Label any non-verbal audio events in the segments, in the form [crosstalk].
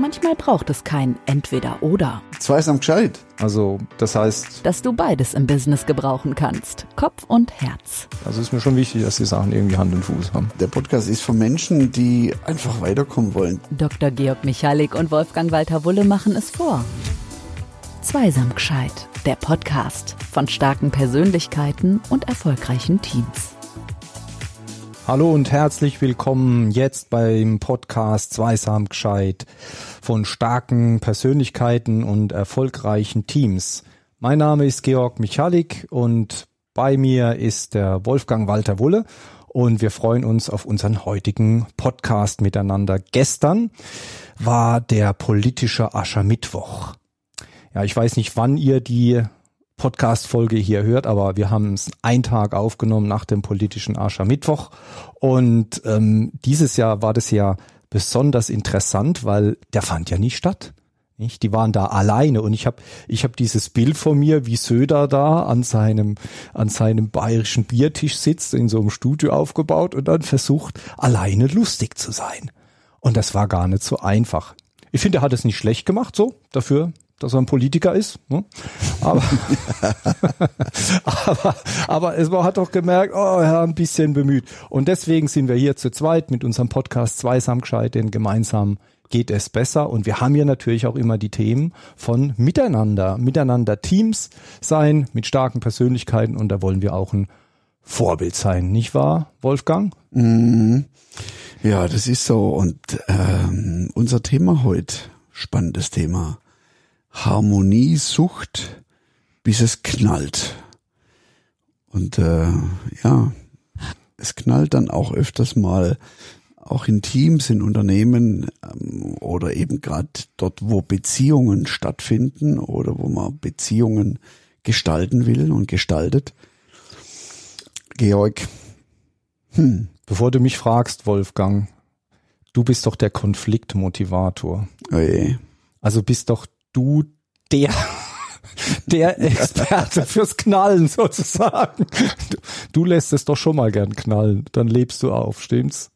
Manchmal braucht es kein Entweder-Oder. Zweisam gescheit. Also, das heißt, Dass du beides im Business gebrauchen kannst. Kopf und Herz. also ist mir schon wichtig, dass die Sachen irgendwie Hand und Fuß haben. Der Podcast ist für Menschen, die einfach weiterkommen wollen. Dr. Georg Michalik und Wolfgang Walter Wulle machen es vor. Zweisam gescheit. Der Podcast von starken Persönlichkeiten und erfolgreichen Teams. Hallo und herzlich willkommen jetzt beim Podcast Zweisam gescheit von starken Persönlichkeiten und erfolgreichen Teams. Mein Name ist Georg Michalik und bei mir ist der Wolfgang Walter Wulle und wir freuen uns auf unseren heutigen Podcast miteinander. Gestern war der politische Aschermittwoch. Ja, ich weiß nicht, wann ihr die Podcast-Folge hier hört, aber wir haben es einen Tag aufgenommen nach dem politischen Aschermittwoch. Und ähm, dieses Jahr war das ja besonders interessant, weil der fand ja nicht statt. Nicht? Die waren da alleine und ich habe ich hab dieses Bild von mir, wie Söder da an seinem an seinem bayerischen Biertisch sitzt, in so einem Studio aufgebaut und dann versucht alleine lustig zu sein. Und das war gar nicht so einfach. Ich finde, er hat es nicht schlecht gemacht, so dafür, dass er ein Politiker ist. Ne? Aber, [laughs] aber, aber es war, hat doch gemerkt, oh, er hat ein bisschen bemüht. Und deswegen sind wir hier zu zweit mit unserem Podcast Zweisam gescheit, denn gemeinsam geht es besser. Und wir haben hier natürlich auch immer die Themen von Miteinander, Miteinander Teams sein mit starken Persönlichkeiten. Und da wollen wir auch ein Vorbild sein, nicht wahr, Wolfgang? Mhm. Ja, das ist so. Und ähm, unser Thema heute, spannendes Thema. Harmoniesucht, bis es knallt. Und äh, ja, es knallt dann auch öfters mal auch in Teams, in Unternehmen ähm, oder eben gerade dort, wo Beziehungen stattfinden oder wo man Beziehungen gestalten will und gestaltet. Georg, hm, Bevor du mich fragst, Wolfgang, du bist doch der Konfliktmotivator. oje. Also bist doch du der, [laughs] der Experte fürs Knallen sozusagen. Du, du lässt es doch schon mal gern knallen, dann lebst du auf, stimmt's?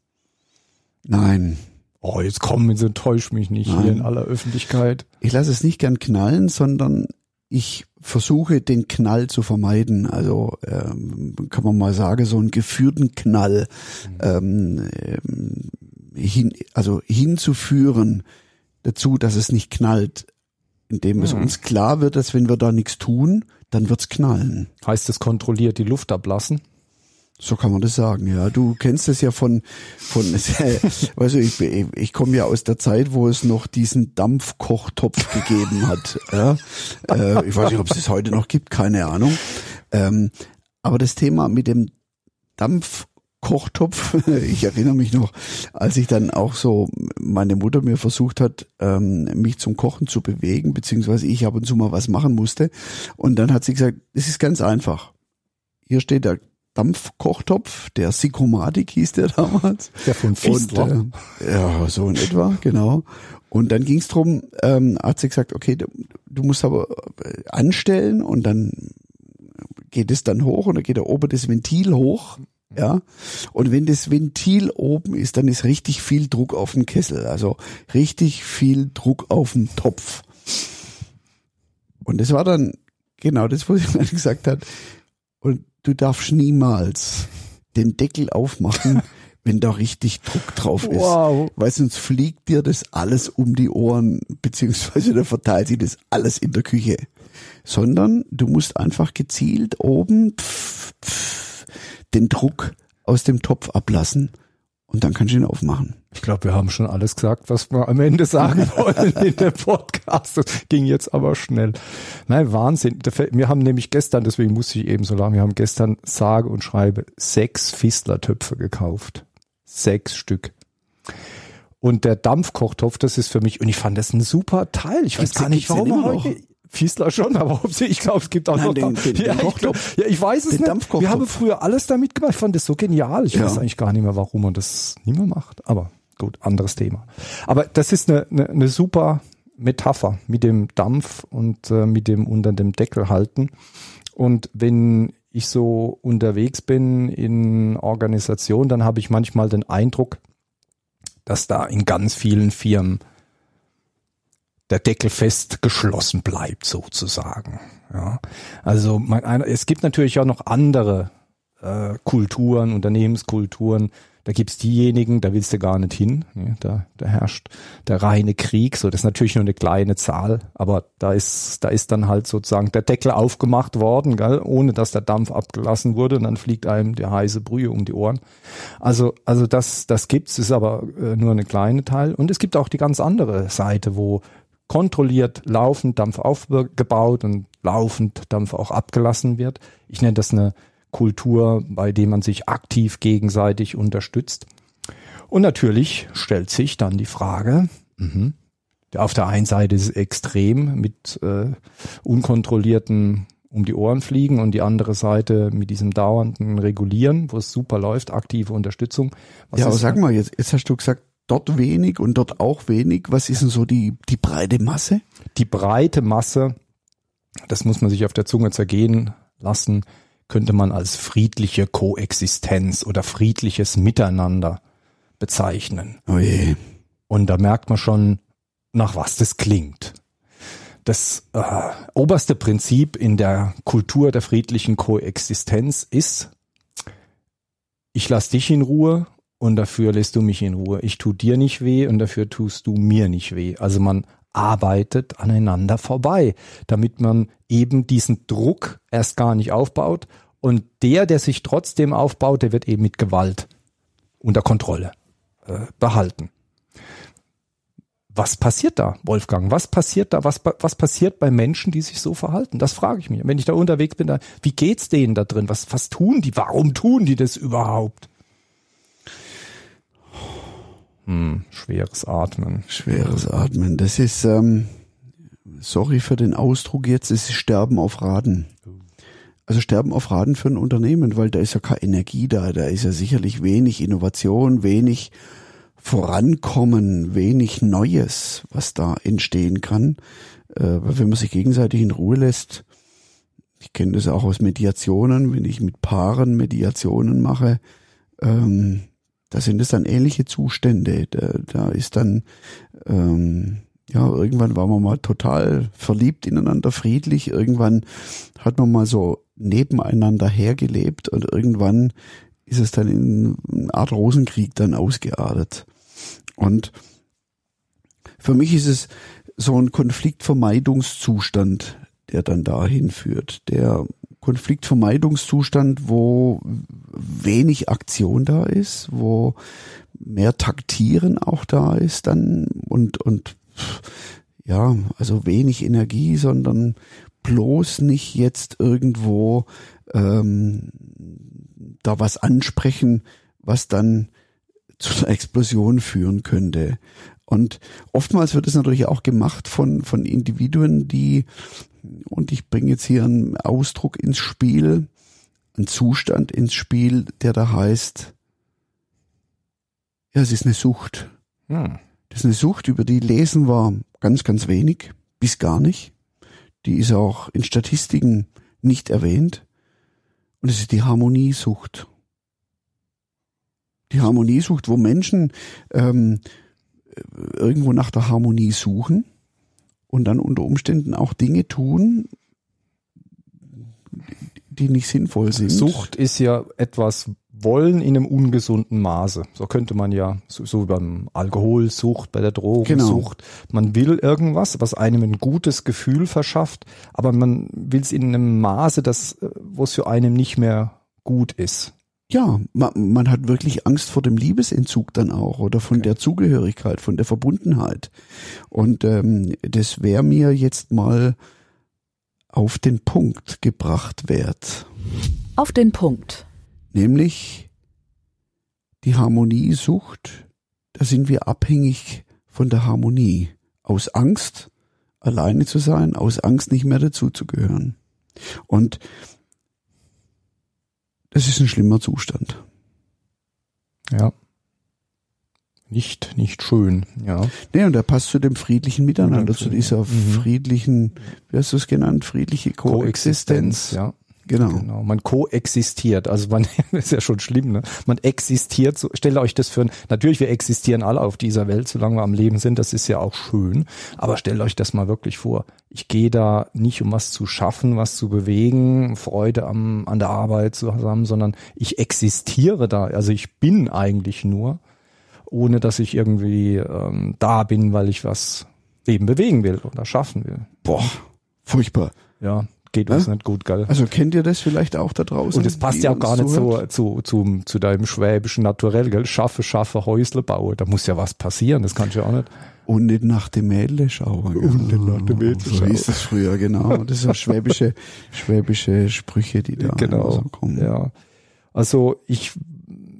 nein, Oh, jetzt komm, jetzt enttäusch mich nicht hier Nein. in aller Öffentlichkeit. ich lasse es nicht gern knallen, sondern ich versuche den Knall zu vermeiden. Also ähm, kann man mal sagen, so einen geführten Knall ähm, ähm, hin, also hinzuführen dazu, dass es nicht knallt, indem es Mhm. uns klar wird, dass wenn wir da nichts tun, dann wird's knallen. Heißt es kontrolliert die Luft ablassen? So kann man das sagen, ja. Du kennst es ja von, von, du, [laughs] ich, ich, komme ja aus der Zeit, wo es noch diesen Dampfkochtopf gegeben hat. Ja? Äh, ich weiß nicht, ob es es heute noch gibt, keine Ahnung. Ähm, aber das Thema mit dem Dampfkochtopf, [laughs] ich erinnere mich noch, als ich dann auch so, meine Mutter mir versucht hat, ähm, mich zum Kochen zu bewegen, beziehungsweise ich ab und zu mal was machen musste. Und dann hat sie gesagt, es ist ganz einfach. Hier steht der Dampfkochtopf, der Sikomatik hieß der [laughs] damals. Der von Fiestler. Und, äh, ja, so in etwa, genau. Und dann ging es darum, ähm, hat sie gesagt, okay, du, du musst aber äh, anstellen und dann geht es dann hoch und dann geht da oben das Ventil hoch. Ja, und wenn das Ventil oben ist, dann ist richtig viel Druck auf dem Kessel, also richtig viel Druck auf dem Topf. Und das war dann genau das, was ich dann [laughs] gesagt hat. Und du darfst niemals den Deckel aufmachen, [laughs] wenn da richtig Druck drauf ist. Wow. Weil sonst fliegt dir das alles um die Ohren, beziehungsweise dann verteilt sich das alles in der Küche. Sondern du musst einfach gezielt oben pff, pff, den Druck aus dem Topf ablassen und dann kannst du ihn aufmachen. Ich glaube, wir haben schon alles gesagt, was wir am Ende sagen [laughs] wollen in dem Podcast. Das ging jetzt aber schnell. Nein, Wahnsinn. Wir haben nämlich gestern, deswegen musste ich eben so lange, wir haben gestern sage und schreibe sechs Fistler-Töpfe gekauft. Sechs Stück. Und der Dampfkochtopf, das ist für mich, und ich fand das ein super Teil. Ich weiß gar nicht, warum er heute, Fiesler schon, aber ob sie, ich glaube, es gibt auch Nein, noch den- den- den ja, ich, Kochtopf. ja, ich weiß es Den nicht. Wir haben früher alles damit gemacht. Ich fand das so genial. Ich Ja. weiß eigentlich gar nicht mehr, warum man das nicht mehr macht. Aber gut, anderes Thema. Aber das ist eine, eine, eine super Metapher mit dem Dampf und äh, mit dem unter dem Deckel halten. Und wenn ich so unterwegs bin in Organisationen, dann habe ich manchmal den Eindruck, dass da in ganz vielen Firmen der Deckel fest geschlossen bleibt sozusagen. Ja, also man, es gibt natürlich auch noch andere äh, Kulturen, Unternehmenskulturen, da gibt's diejenigen, da willst du gar nicht hin. Ja, da, da herrscht der reine Krieg. So, das ist natürlich nur eine kleine Zahl, aber da ist, da ist dann halt sozusagen der Deckel aufgemacht worden, gell, ohne dass der Dampf abgelassen wurde und dann fliegt einem der heiße Brühe um die Ohren. Also, also das, das gibt's, ist aber äh, nur eine kleine Teil. Und es gibt auch die ganz andere Seite, wo kontrolliert laufend Dampf aufgebaut und laufend Dampf auch abgelassen wird. Ich nenne das eine Kultur, bei dem man sich aktiv gegenseitig unterstützt. Und natürlich stellt sich dann die Frage, mh, auf der einen Seite ist es extrem mit äh, unkontrollierten um die Ohren fliegen und die andere Seite mit diesem dauernden Regulieren, wo es super läuft, aktive Unterstützung. Was ja, aber sag mal, jetzt, jetzt hast du gesagt, dort wenig und dort auch wenig. Was ist denn so die, die breite Masse? Die breite Masse, das muss man sich auf der Zunge zergehen lassen, könnte man als friedliche Koexistenz oder friedliches Miteinander bezeichnen. Oh je. Und da merkt man schon, nach was das klingt. Das äh, oberste Prinzip in der Kultur der friedlichen Koexistenz ist, ich lass dich in Ruhe und dafür lässt du mich in Ruhe. Ich tu dir nicht weh und dafür tust du mir nicht weh. Also man arbeitet aneinander vorbei, damit man eben diesen Druck erst gar nicht aufbaut und der, der sich trotzdem aufbaut, der wird eben mit Gewalt unter Kontrolle äh, behalten. Was passiert da, Wolfgang? Was passiert da? Was, was passiert bei Menschen, die sich so verhalten? Das frage ich mich. Wenn ich da unterwegs bin, da, wie geht's denen da drin? Was, was tun die? Warum tun die das überhaupt? Hm, schweres Atmen. Schweres Atmen. Das ist, ähm, sorry für den Ausdruck jetzt, es ist Sterben auf Raden. Also Sterben auf Raden für ein Unternehmen, weil da ist ja keine Energie da, da ist ja sicherlich wenig Innovation, wenig Vorankommen, wenig Neues, was da entstehen kann. Äh, wenn man sich gegenseitig in Ruhe lässt, ich kenne das auch aus Mediationen, wenn ich mit Paaren Mediationen mache, ähm, da sind es dann ähnliche Zustände. Da, da ist dann, ähm, ja, irgendwann war man mal total verliebt ineinander, friedlich. Irgendwann hat man mal so nebeneinander hergelebt und irgendwann ist es dann in eine Art Rosenkrieg dann ausgeartet. Und für mich ist es so ein Konfliktvermeidungszustand, der dann dahin führt. Der Konfliktvermeidungszustand, wo wenig Aktion da ist, wo mehr Taktieren auch da ist dann und, und ja, also wenig Energie, sondern bloß nicht jetzt irgendwo ähm, da was ansprechen, was dann zu einer Explosion führen könnte. Und oftmals wird es natürlich auch gemacht von, von Individuen, die und ich bringe jetzt hier einen Ausdruck ins Spiel, einen Zustand ins Spiel, der da heißt, ja, es ist eine Sucht. Hm. Das ist eine Sucht, über die lesen wir ganz, ganz wenig, bis gar nicht. Die ist auch in Statistiken nicht erwähnt. Und es ist die Harmoniesucht. Die Harmoniesucht, wo Menschen ähm, irgendwo nach der Harmonie suchen und dann unter Umständen auch Dinge tun, die nicht sinnvoll sind. Sucht ist ja etwas wollen in einem ungesunden Maße. So könnte man ja, so, so beim Alkoholsucht, bei der Drogensucht. Genau. Man will irgendwas, was einem ein gutes Gefühl verschafft, aber man will es in einem Maße, das, wo es für einen nicht mehr gut ist ja, man, man hat wirklich Angst vor dem Liebesentzug dann auch oder von okay. der Zugehörigkeit, von der Verbundenheit. Und ähm, das wäre mir jetzt mal auf den Punkt gebracht wert. Auf den Punkt. Nämlich die Harmoniesucht, da sind wir abhängig von der Harmonie. Aus Angst, alleine zu sein, aus Angst nicht mehr dazuzugehören. Und es ist ein schlimmer Zustand. Ja. Nicht, nicht schön, ja. Nee, und er passt zu dem friedlichen Miteinander, zu dieser mhm. friedlichen, wie hast du es genannt, friedliche Koexistenz. Koexistenz ja. Genau. Genau. Man koexistiert. Also man [laughs] ist ja schon schlimm, ne? Man existiert. So, stellt euch das für natürlich, wir existieren alle auf dieser Welt, solange wir am Leben sind. Das ist ja auch schön. Aber stellt euch das mal wirklich vor. Ich gehe da nicht, um was zu schaffen, was zu bewegen, Freude am, an der Arbeit zu haben, sondern ich existiere da. Also ich bin eigentlich nur, ohne dass ich irgendwie ähm, da bin, weil ich was eben bewegen will oder schaffen will. Boah, furchtbar. Ja, geht uns nicht gut, gell? Also kennt ihr das vielleicht auch da draußen? Und es passt ja auch gar nicht so zu, zu, zu deinem schwäbischen Naturell, gell? Schaffe, schaffe, Häusle baue. Da muss ja was passieren, das kannst du ja auch nicht. Und nicht nach dem Mädle schauen. Und nicht nach dem Mädle So hieß es früher, genau. Das sind schwäbische, [laughs] schwäbische Sprüche, die da genau. so kommen. Ja. Also ich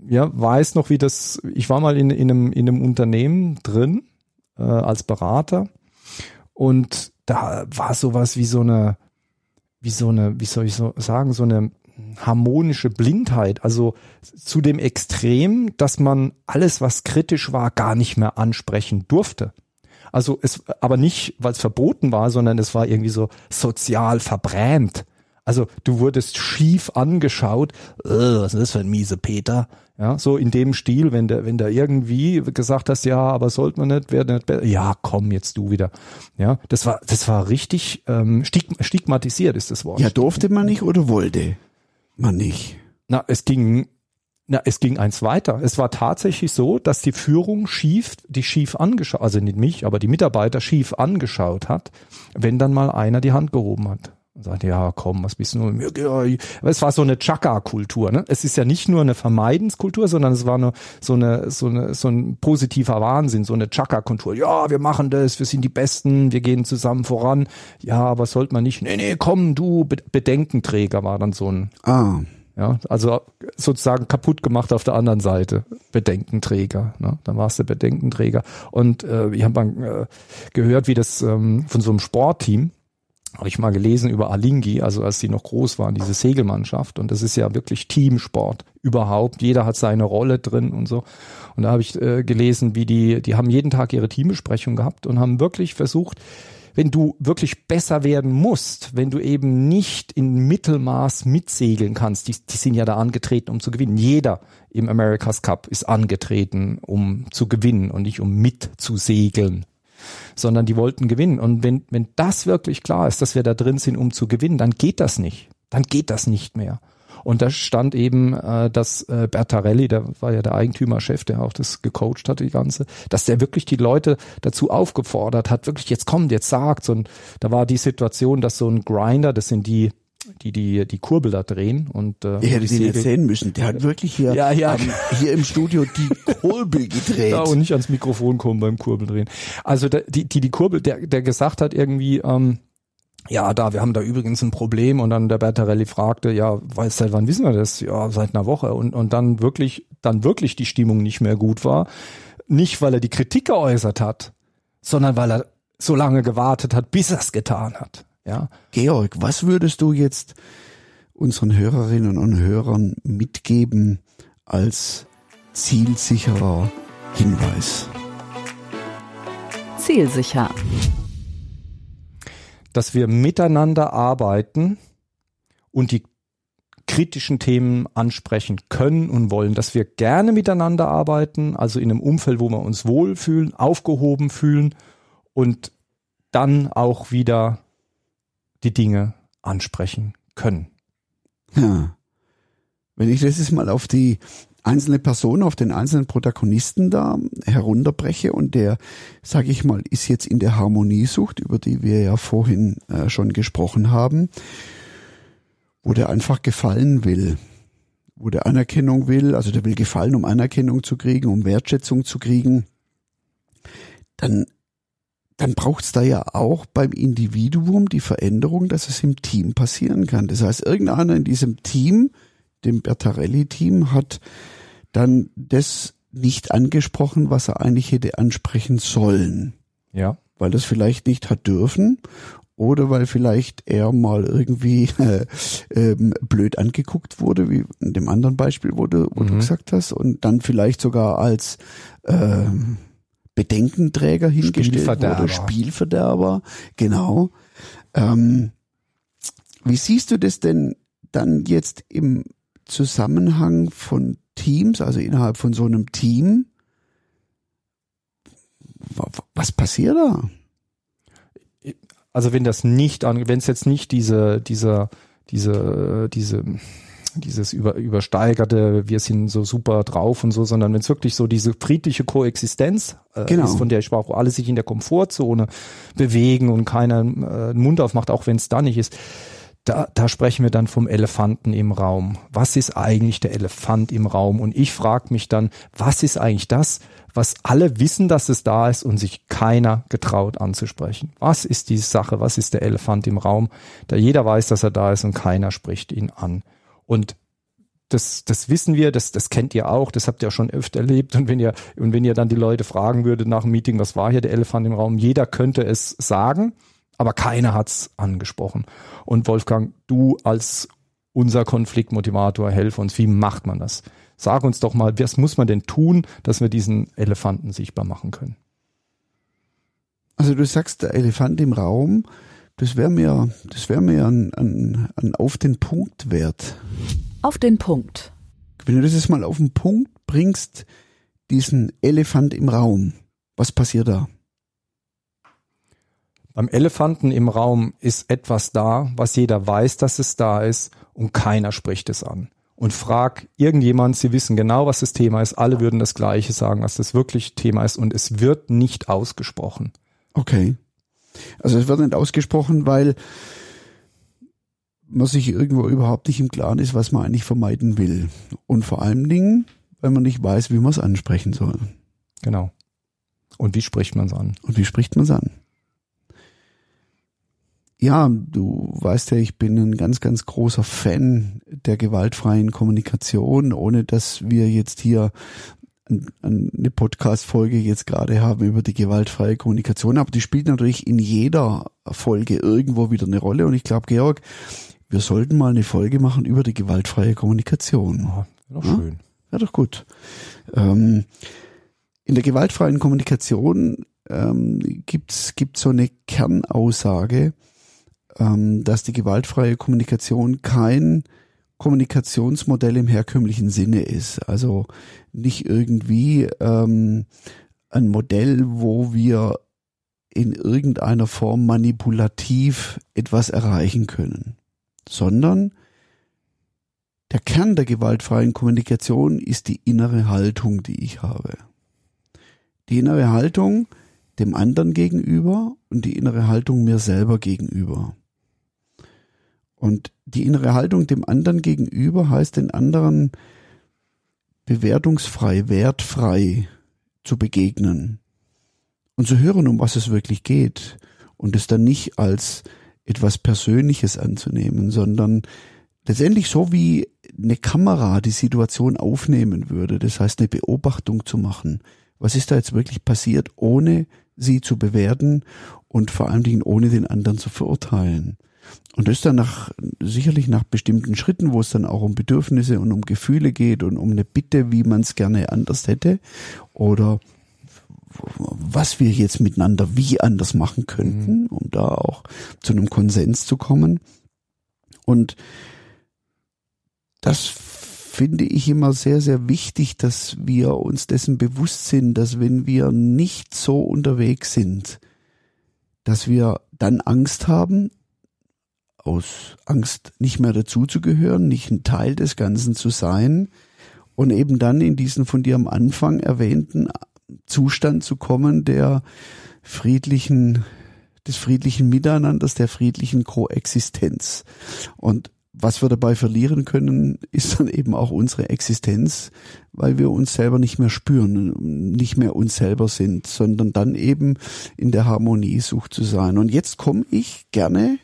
ja, weiß noch, wie das, ich war mal in, in, einem, in einem Unternehmen drin äh, als Berater und da war sowas wie so eine, wie so eine, wie soll ich so sagen, so eine harmonische Blindheit, also zu dem Extrem, dass man alles, was kritisch war, gar nicht mehr ansprechen durfte. Also es, aber nicht, weil es verboten war, sondern es war irgendwie so sozial verbrämt. Also du wurdest schief angeschaut, äh, was ist das für ein miese Peter? Ja, so in dem Stil, wenn der, wenn der irgendwie gesagt hast, ja, aber sollte man nicht, wäre nicht besser. Ja, komm jetzt du wieder. Ja, das war, das war richtig ähm, stigmatisiert, ist das Wort. Ja, durfte man nicht oder wollte man nicht? Na, es ging, na, es ging eins weiter. Es war tatsächlich so, dass die Führung schief, die schief angeschaut, also nicht mich, aber die Mitarbeiter schief angeschaut hat, wenn dann mal einer die Hand gehoben hat und sagte, ja, komm, was bist du? Aber es war so eine Chaka-Kultur. Ne? Es ist ja nicht nur eine Vermeidenskultur, sondern es war eine, so, eine, so, eine, so ein positiver Wahnsinn, so eine Chaka-Kultur. Ja, wir machen das, wir sind die Besten, wir gehen zusammen voran. Ja, aber sollte man nicht, nee, nee, komm, du, Bedenkenträger war dann so ein... Ah. Ja, also sozusagen kaputt gemacht auf der anderen Seite. Bedenkenträger. Ne? Dann warst du Bedenkenträger. Und äh, ich habe äh, gehört, wie das ähm, von so einem Sportteam, habe ich mal gelesen über Alingi, also als die noch groß waren, diese Segelmannschaft. Und das ist ja wirklich Teamsport überhaupt. Jeder hat seine Rolle drin und so. Und da habe ich äh, gelesen, wie die, die haben jeden Tag ihre Teambesprechung gehabt und haben wirklich versucht, wenn du wirklich besser werden musst, wenn du eben nicht in Mittelmaß mitsegeln kannst, die, die sind ja da angetreten, um zu gewinnen. Jeder im America's Cup ist angetreten, um zu gewinnen und nicht um mitzusegeln sondern die wollten gewinnen. Und wenn, wenn das wirklich klar ist, dass wir da drin sind, um zu gewinnen, dann geht das nicht. Dann geht das nicht mehr. Und da stand eben, äh, dass äh, Bertarelli, der war ja der Eigentümerchef, der auch das gecoacht hat, die ganze, dass der wirklich die Leute dazu aufgefordert hat, wirklich jetzt kommt, jetzt sagt. Und da war die Situation, dass so ein Grinder, das sind die die die die Kurbel da drehen und äh, ich hätte den jetzt sehen müssen. Der hat wirklich hier ja, ja. Ähm, hier im Studio die [laughs] Kurbel gedreht. Ja, und nicht ans Mikrofon kommen beim Kurbeldrehen. Also der, die die die Kurbel, der der gesagt hat irgendwie ähm, ja, da, wir haben da übrigens ein Problem und dann der Bertarelli fragte, ja, weiß seit wann wissen wir das? Ja, seit einer Woche und und dann wirklich dann wirklich die Stimmung nicht mehr gut war, nicht weil er die Kritik geäußert hat, sondern weil er so lange gewartet hat, bis er es getan hat. Ja. Georg, was würdest du jetzt unseren Hörerinnen und Hörern mitgeben als zielsicherer Hinweis? Zielsicher. Dass wir miteinander arbeiten und die kritischen Themen ansprechen können und wollen, dass wir gerne miteinander arbeiten, also in einem Umfeld, wo wir uns wohlfühlen, aufgehoben fühlen und dann auch wieder die Dinge ansprechen können. Ja. Wenn ich das jetzt mal auf die einzelne Person, auf den einzelnen Protagonisten da herunterbreche und der, sage ich mal, ist jetzt in der Harmoniesucht, über die wir ja vorhin äh, schon gesprochen haben, wo der einfach gefallen will, wo der Anerkennung will, also der will gefallen, um Anerkennung zu kriegen, um Wertschätzung zu kriegen, dann dann braucht's da ja auch beim Individuum die Veränderung, dass es im Team passieren kann. Das heißt, irgendeiner in diesem Team, dem Bertarelli-Team, hat dann das nicht angesprochen, was er eigentlich hätte ansprechen sollen. Ja. Weil das vielleicht nicht hat dürfen oder weil vielleicht er mal irgendwie äh, [laughs] ähm, blöd angeguckt wurde, wie in dem anderen Beispiel, wo du, wo mhm. du gesagt hast, und dann vielleicht sogar als äh, Bedenkenträger hingestellt Spielverderber. wurde, Spielverderber, genau. Ähm, wie siehst du das denn dann jetzt im Zusammenhang von Teams, also innerhalb von so einem Team, was passiert da? Also wenn das nicht wenn es jetzt nicht diese, dieser, diese, diese, dieses über, übersteigerte, wir sind so super drauf und so, sondern wenn es wirklich so diese friedliche Koexistenz äh, genau. ist, von der ich sprach, wo alle sich in der Komfortzone bewegen und keiner äh, Mund aufmacht, auch wenn es da nicht ist, da, da sprechen wir dann vom Elefanten im Raum. Was ist eigentlich der Elefant im Raum? Und ich frage mich dann, was ist eigentlich das, was alle wissen, dass es da ist und sich keiner getraut anzusprechen? Was ist die Sache? Was ist der Elefant im Raum? Da jeder weiß, dass er da ist und keiner spricht ihn an. Und das, das wissen wir, das, das kennt ihr auch, das habt ihr auch schon öfter erlebt. Und wenn ihr, und wenn ihr dann die Leute fragen würdet nach dem Meeting, was war hier der Elefant im Raum, jeder könnte es sagen aber keiner hat's angesprochen. Und Wolfgang, du als unser Konfliktmotivator, helf uns. Wie macht man das? Sag uns doch mal, was muss man denn tun, dass wir diesen Elefanten sichtbar machen können? Also du sagst, der Elefant im Raum, das wäre mir, das wäre mir ein, ein, ein auf den Punkt wert. Auf den Punkt. Wenn du das jetzt mal auf den Punkt bringst, diesen Elefant im Raum, was passiert da? Beim Elefanten im Raum ist etwas da, was jeder weiß, dass es da ist und keiner spricht es an. Und frag irgendjemand, sie wissen genau, was das Thema ist. Alle würden das Gleiche sagen, was das wirklich Thema ist und es wird nicht ausgesprochen. Okay. Also es wird nicht ausgesprochen, weil man sich irgendwo überhaupt nicht im Klaren ist, was man eigentlich vermeiden will. Und vor allen Dingen, weil man nicht weiß, wie man es ansprechen soll. Genau. Und wie spricht man es an? Und wie spricht man es an? ja, du weißt ja, ich bin ein ganz, ganz großer Fan der gewaltfreien Kommunikation, ohne dass wir jetzt hier eine Podcast-Folge jetzt gerade haben über die gewaltfreie Kommunikation, aber die spielt natürlich in jeder Folge irgendwo wieder eine Rolle und ich glaube, Georg, wir sollten mal eine Folge machen über die gewaltfreie Kommunikation. Ja, doch schön. Ja, doch gut. Ähm, in der gewaltfreien Kommunikation ähm, gibt's gibt's so eine Kernaussage, ähm, dass die gewaltfreie Kommunikation kein Kommunikationsmodell im herkömmlichen Sinne ist. Also nicht irgendwie ähm, ein Modell, wo wir in irgendeiner Form manipulativ etwas erreichen können, sondern der Kern der gewaltfreien Kommunikation ist die innere Haltung, die ich habe. Die innere Haltung dem anderen gegenüber und die innere Haltung mir selber gegenüber. Und die innere Haltung dem anderen gegenüber heißt den anderen bewertungsfrei, wertfrei zu begegnen und zu hören, um was es wirklich geht und es dann nicht als etwas Persönliches anzunehmen, sondern letztendlich so wie eine Kamera die Situation aufnehmen würde, das heißt eine Beobachtung zu machen. Was ist da jetzt wirklich passiert, ohne sie zu bewerten und vor allen Dingen ohne den anderen zu verurteilen. Und das dann nach, sicherlich nach bestimmten Schritten, wo es dann auch um Bedürfnisse und um Gefühle geht und um eine Bitte, wie man es gerne anders hätte oder was wir jetzt miteinander wie anders machen könnten, mhm. um da auch zu einem Konsens zu kommen. Und das finde ich immer sehr, sehr wichtig, dass wir uns dessen bewusst sind, dass wenn wir nicht so unterwegs sind, dass wir dann Angst haben, aus Angst nicht mehr dazuzugehören, nicht ein Teil des Ganzen zu sein und eben dann in diesen von dir am Anfang erwähnten Zustand zu kommen, der friedlichen, des friedlichen Miteinanders, der friedlichen Koexistenz. Und was wir dabei verlieren können, ist dann eben auch unsere Existenz, weil wir uns selber nicht mehr spüren, nicht mehr uns selber sind, sondern dann eben in der Harmonie sucht zu sein. Und jetzt komme ich gerne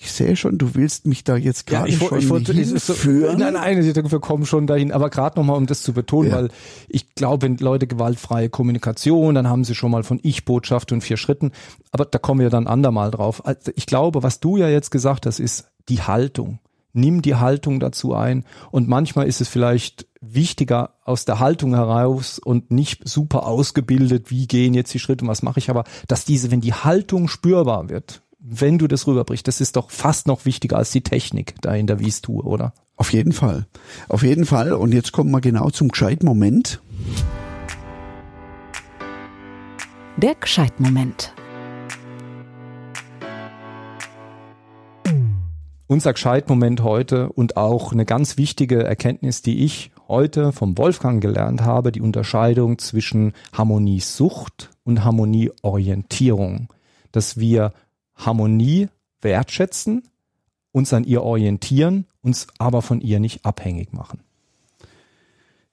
ich sehe schon, du willst mich da jetzt gerade ja, schon ich wollte, hinführen. So, nein, nein, wir kommen schon dahin. Aber gerade nochmal, um das zu betonen, ja. weil ich glaube, wenn Leute gewaltfreie Kommunikation, dann haben sie schon mal von Ich-Botschaft und vier Schritten. Aber da kommen wir dann andermal drauf. Also ich glaube, was du ja jetzt gesagt hast, ist die Haltung. Nimm die Haltung dazu ein. Und manchmal ist es vielleicht wichtiger aus der Haltung heraus und nicht super ausgebildet, wie gehen jetzt die Schritte und was mache ich, aber dass diese, wenn die Haltung spürbar wird, wenn du das rüberbrichst, das ist doch fast noch wichtiger als die Technik dahinter, wie ich es tue, oder? Auf jeden Fall. Auf jeden Fall. Und jetzt kommen wir genau zum gescheiten Moment. Der Gescheitmoment. Unser Gescheitmoment heute und auch eine ganz wichtige Erkenntnis, die ich heute vom Wolfgang gelernt habe, die Unterscheidung zwischen Harmoniesucht und Harmonieorientierung. Dass wir Harmonie wertschätzen, uns an ihr orientieren, uns aber von ihr nicht abhängig machen.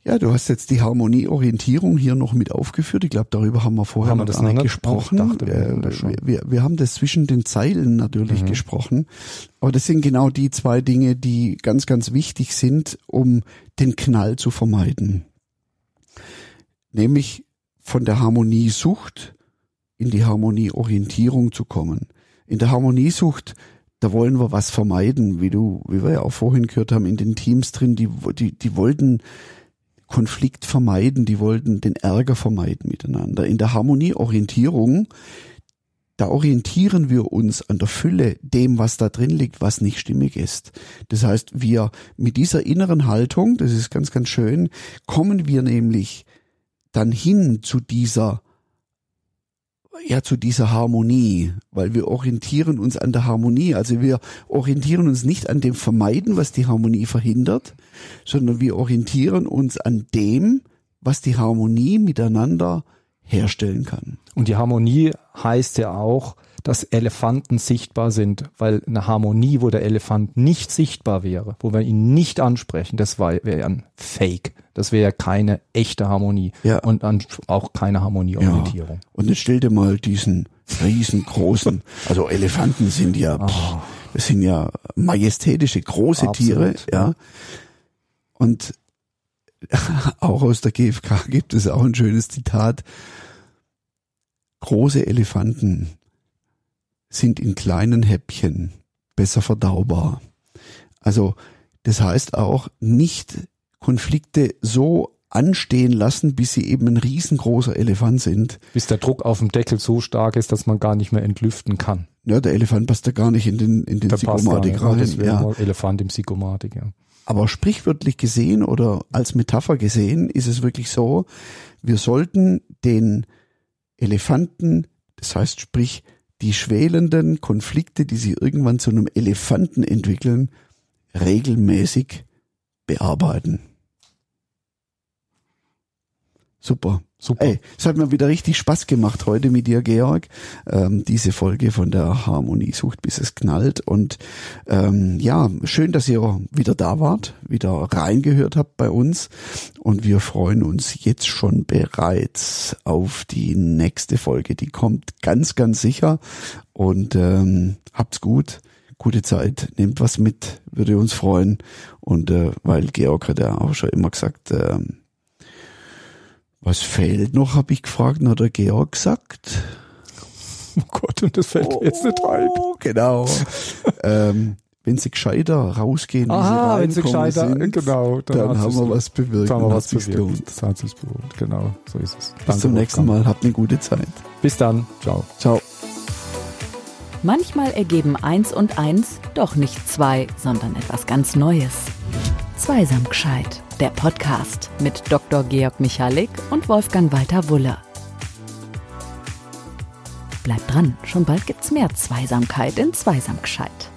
Ja, du hast jetzt die Harmonieorientierung hier noch mit aufgeführt. Ich glaube, darüber haben wir vorher Haben wir noch das nicht gesprochen. Dachte, wir Äh, schon. wir, wir haben das zwischen den Zeilen natürlich Mhm. gesprochen. Aber das sind genau die zwei Dinge, die ganz, ganz wichtig sind, um den Knall zu vermeiden. Nämlich von der Harmoniesucht in die Harmonieorientierung zu kommen. In der Harmoniesucht, da wollen wir was vermeiden, wie du, wie wir ja auch vorhin gehört haben, in den Teams drin, die, die, die wollten Konflikt vermeiden, die wollten den Ärger vermeiden miteinander. In der Harmonieorientierung, da orientieren wir uns an der Fülle, dem, was da drin liegt, was nicht stimmig ist. Das heißt, wir mit dieser inneren Haltung, das ist ganz, ganz schön, kommen wir nämlich dann hin zu dieser ja zu dieser Harmonie, weil wir orientieren uns an der Harmonie. Also wir orientieren uns nicht an dem Vermeiden, was die Harmonie verhindert, sondern wir orientieren uns an dem, was die Harmonie miteinander herstellen kann. Und die Harmonie heißt ja auch, dass Elefanten sichtbar sind, weil eine Harmonie, wo der Elefant nicht sichtbar wäre, wo wir ihn nicht ansprechen, das wäre ja ein Fake. Das wäre ja keine echte Harmonie Ja. und dann auch keine Harmonieorientierung. Und jetzt stell dir mal diesen riesengroßen, [laughs] also Elefanten sind ja, pff, das sind ja majestätische große. Absolut, Tiere, ja. Und [laughs] auch aus der GfK gibt es auch ein schönes Zitat. Große Elefanten sind in kleinen Häppchen besser verdaubar. Also das heißt auch nicht Konflikte so anstehen lassen, bis sie eben ein riesengroßer Elefant sind. Bis der Druck auf dem Deckel so stark ist, dass man gar nicht mehr entlüften kann. Ja, der Elefant passt da gar nicht in den, in den nicht, ne? rein. Ja. Elefant im Psychomatik, ja. Aber sprichwörtlich gesehen oder als Metapher gesehen ist es wirklich so, wir sollten den Elefanten, das heißt sprich die schwelenden Konflikte, die sich irgendwann zu einem Elefanten entwickeln, regelmäßig bearbeiten. Super. Super. Ey, es hat mir wieder richtig Spaß gemacht heute mit dir, Georg. Ähm, diese Folge von der Harmonie sucht, bis es knallt. Und ähm, ja, schön, dass ihr wieder da wart, wieder reingehört habt bei uns. Und wir freuen uns jetzt schon bereits auf die nächste Folge. Die kommt ganz, ganz sicher. Und ähm, habt's gut. Gute Zeit, nehmt was mit, würde uns freuen. Und äh, weil Georg hat ja auch schon immer gesagt, ähm, was fehlt noch, habe ich gefragt, und hat der Georg gesagt. Oh Gott, und das fällt mir jetzt nicht ein. Oh, genau. [laughs] ähm, wenn sie gescheiter rausgehen, Aha, sie wenn sie gescheiter, sind, genau, dann, dann, haben wir was bewirkt. Dann haben wir was bewirkt. gelohnt. Das hat sich belohnt, genau, so ist es. Bis Danke, zum nächsten Wolfgang. Mal. Habt eine gute Zeit. Bis dann, ciao. Ciao. Manchmal ergeben eins und eins doch nicht zwei, sondern etwas ganz Neues. Zweisam gescheit. Der Podcast mit Dr. Georg Michalik und Wolfgang Walter Wulle. Bleibt dran, schon bald gibt's mehr Zweisamkeit in Zweisam gescheit.